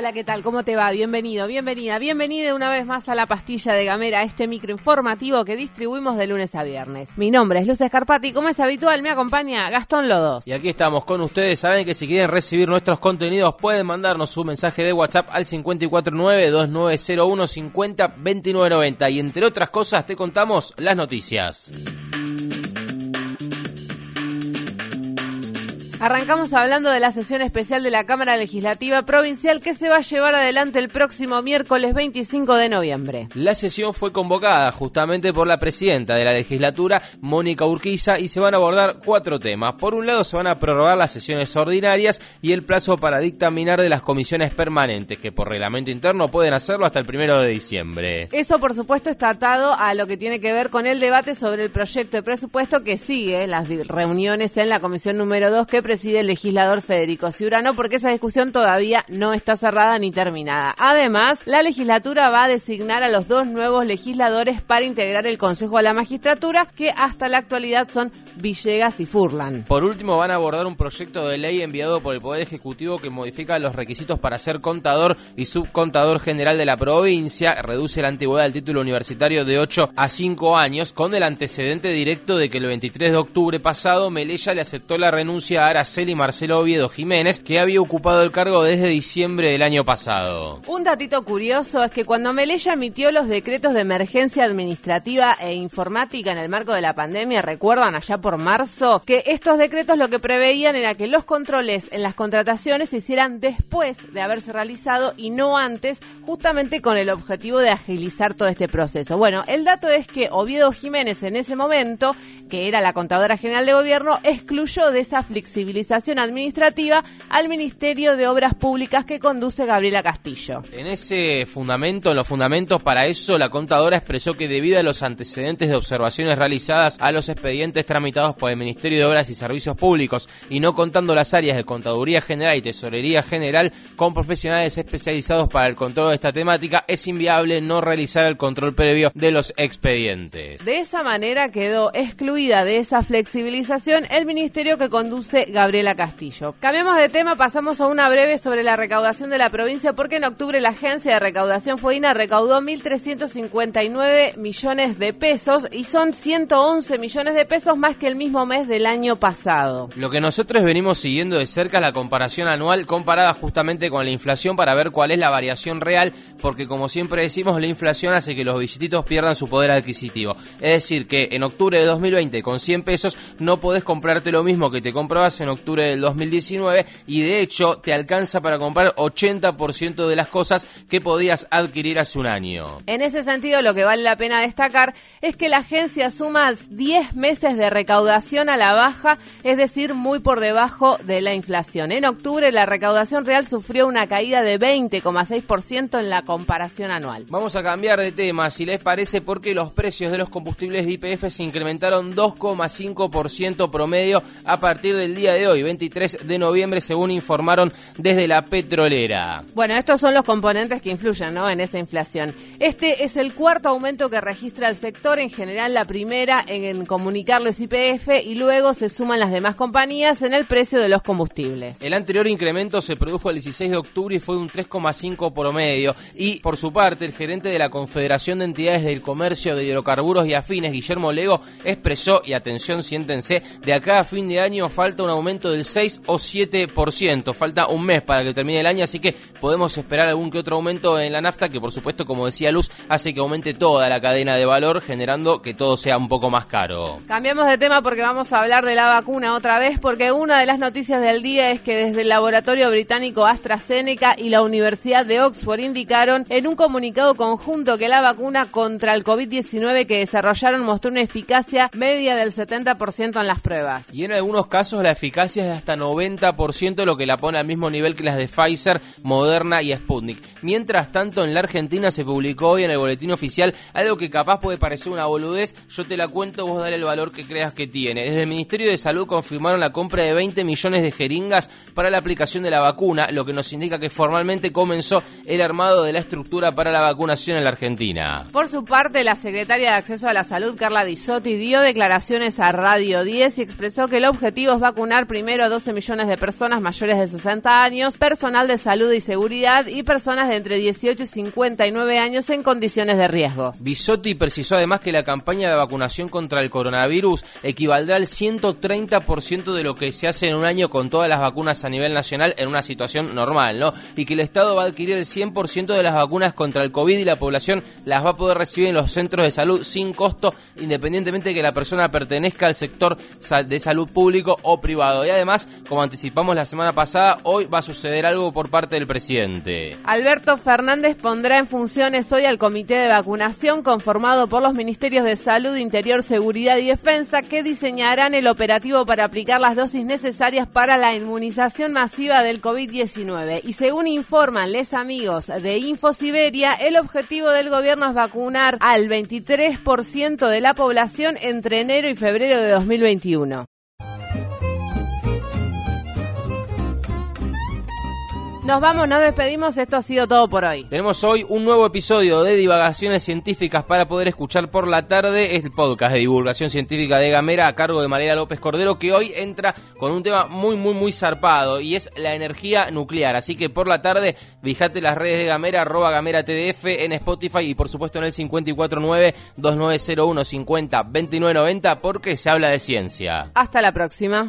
Hola, ¿qué tal? ¿Cómo te va? Bienvenido, bienvenida, bienvenida una vez más a la pastilla de Gamera, este microinformativo que distribuimos de lunes a viernes. Mi nombre es Luz Escarpati, como es habitual me acompaña Gastón Lodos. Y aquí estamos con ustedes, saben que si quieren recibir nuestros contenidos pueden mandarnos un mensaje de WhatsApp al 549-2901-50-2990 y entre otras cosas te contamos las noticias. Arrancamos hablando de la sesión especial de la Cámara Legislativa Provincial que se va a llevar adelante el próximo miércoles 25 de noviembre. La sesión fue convocada justamente por la presidenta de la legislatura, Mónica Urquiza, y se van a abordar cuatro temas. Por un lado, se van a prorrogar las sesiones ordinarias y el plazo para dictaminar de las comisiones permanentes, que por reglamento interno pueden hacerlo hasta el primero de diciembre. Eso, por supuesto, está atado a lo que tiene que ver con el debate sobre el proyecto de presupuesto que sigue las reuniones en la comisión número 2 que preside el legislador Federico Ciurano, porque esa discusión todavía no está cerrada ni terminada. Además, la legislatura va a designar a los dos nuevos legisladores para integrar el Consejo de la Magistratura, que hasta la actualidad son Villegas y Furlan. Por último, van a abordar un proyecto de ley enviado por el Poder Ejecutivo que modifica los requisitos para ser contador y subcontador general de la provincia, reduce la antigüedad del título universitario de 8 a 5 años, con el antecedente directo de que el 23 de octubre pasado Melella le aceptó la renuncia a Araceli Marcelo Oviedo Jiménez, que había ocupado el cargo desde diciembre del año pasado. Un datito curioso es que cuando Melella emitió los decretos de emergencia administrativa e informática en el marco de la pandemia, recuerdan allá por marzo, que estos decretos lo que preveían era que los controles en las contrataciones se hicieran después de haberse realizado y no antes, justamente con el objetivo de agilizar todo este proceso. Bueno, el dato es que Oviedo Jiménez en ese momento, que era la contadora general de gobierno, excluyó de esa flexibilidad administrativa al Ministerio de Obras Públicas que conduce Gabriela Castillo. En ese fundamento, en los fundamentos para eso, la contadora expresó que debido a los antecedentes de observaciones realizadas a los expedientes tramitados por el Ministerio de Obras y Servicios Públicos y no contando las áreas de Contaduría General y Tesorería General con profesionales especializados para el control de esta temática, es inviable no realizar el control previo de los expedientes. De esa manera quedó excluida de esa flexibilización el ministerio que conduce Gabriela Castillo. Cambiamos de tema, pasamos a una breve sobre la recaudación de la provincia, porque en octubre la agencia de recaudación Fuina recaudó 1.359 millones de pesos y son 111 millones de pesos más que el mismo mes del año pasado. Lo que nosotros venimos siguiendo de cerca es la comparación anual comparada justamente con la inflación para ver cuál es la variación real, porque como siempre decimos, la inflación hace que los billetitos pierdan su poder adquisitivo. Es decir, que en octubre de 2020 con 100 pesos no podés comprarte lo mismo que te comprabas en octubre del 2019 y de hecho te alcanza para comprar 80% de las cosas que podías adquirir hace un año. En ese sentido, lo que vale la pena destacar es que la agencia suma 10 meses de recaudación a la baja, es decir, muy por debajo de la inflación. En octubre la recaudación real sufrió una caída de 20,6% en la comparación anual. Vamos a cambiar de tema, si les parece, porque los precios de los combustibles de IPF se incrementaron 2,5% promedio a partir del día de hoy, 23 de noviembre, según informaron desde la petrolera. Bueno, estos son los componentes que influyen ¿no? en esa inflación. Este es el cuarto aumento que registra el sector, en general la primera en comunicarlo es IPF y luego se suman las demás compañías en el precio de los combustibles. El anterior incremento se produjo el 16 de octubre y fue un 3,5 promedio. Y por su parte, el gerente de la Confederación de Entidades del Comercio de Hidrocarburos y Afines, Guillermo Lego, expresó, y atención, siéntense, de acá a fin de año falta un aumento del 6 o 7%. Falta un mes para que termine el año, así que podemos esperar algún que otro aumento en la nafta, que por supuesto, como decía Luz, hace que aumente toda la cadena de valor, generando que todo sea un poco más caro. Cambiamos de tema porque vamos a hablar de la vacuna otra vez, porque una de las noticias del día es que desde el laboratorio británico AstraZeneca y la Universidad de Oxford indicaron en un comunicado conjunto que la vacuna contra el COVID-19 que desarrollaron mostró una eficacia media del 70% en las pruebas. Y en algunos casos la eficacia eficacia es de hasta 90%, lo que la pone al mismo nivel que las de Pfizer, Moderna y Sputnik. Mientras tanto, en la Argentina se publicó hoy en el boletín oficial algo que capaz puede parecer una boludez, yo te la cuento, vos dale el valor que creas que tiene. Desde el Ministerio de Salud confirmaron la compra de 20 millones de jeringas para la aplicación de la vacuna, lo que nos indica que formalmente comenzó el armado de la estructura para la vacunación en la Argentina. Por su parte, la secretaria de Acceso a la Salud, Carla Bisotti, dio declaraciones a Radio 10 y expresó que el objetivo es vacunar primero a 12 millones de personas mayores de 60 años, personal de salud y seguridad y personas de entre 18 y 59 años en condiciones de riesgo. Bisotti precisó además que la campaña de vacunación contra el coronavirus equivaldrá al 130% de lo que se hace en un año con todas las vacunas a nivel nacional en una situación normal, ¿no? Y que el Estado va a adquirir el 100% de las vacunas contra el COVID y la población las va a poder recibir en los centros de salud sin costo, independientemente de que la persona pertenezca al sector de salud público o privado. Y además, como anticipamos la semana pasada, hoy va a suceder algo por parte del presidente. Alberto Fernández pondrá en funciones hoy al comité de vacunación conformado por los ministerios de Salud, Interior, Seguridad y Defensa que diseñarán el operativo para aplicar las dosis necesarias para la inmunización masiva del COVID-19. Y según informan les amigos de InfoSiberia, el objetivo del gobierno es vacunar al 23% de la población entre enero y febrero de 2021. Nos vamos, nos despedimos. Esto ha sido todo por hoy. Tenemos hoy un nuevo episodio de divagaciones científicas para poder escuchar por la tarde. Es el podcast de divulgación científica de Gamera a cargo de María López Cordero que hoy entra con un tema muy, muy, muy zarpado y es la energía nuclear. Así que por la tarde, fíjate las redes de Gamera, arroba Gamera TDF en Spotify y por supuesto en el 549-2901-50-2990 porque se habla de ciencia. Hasta la próxima.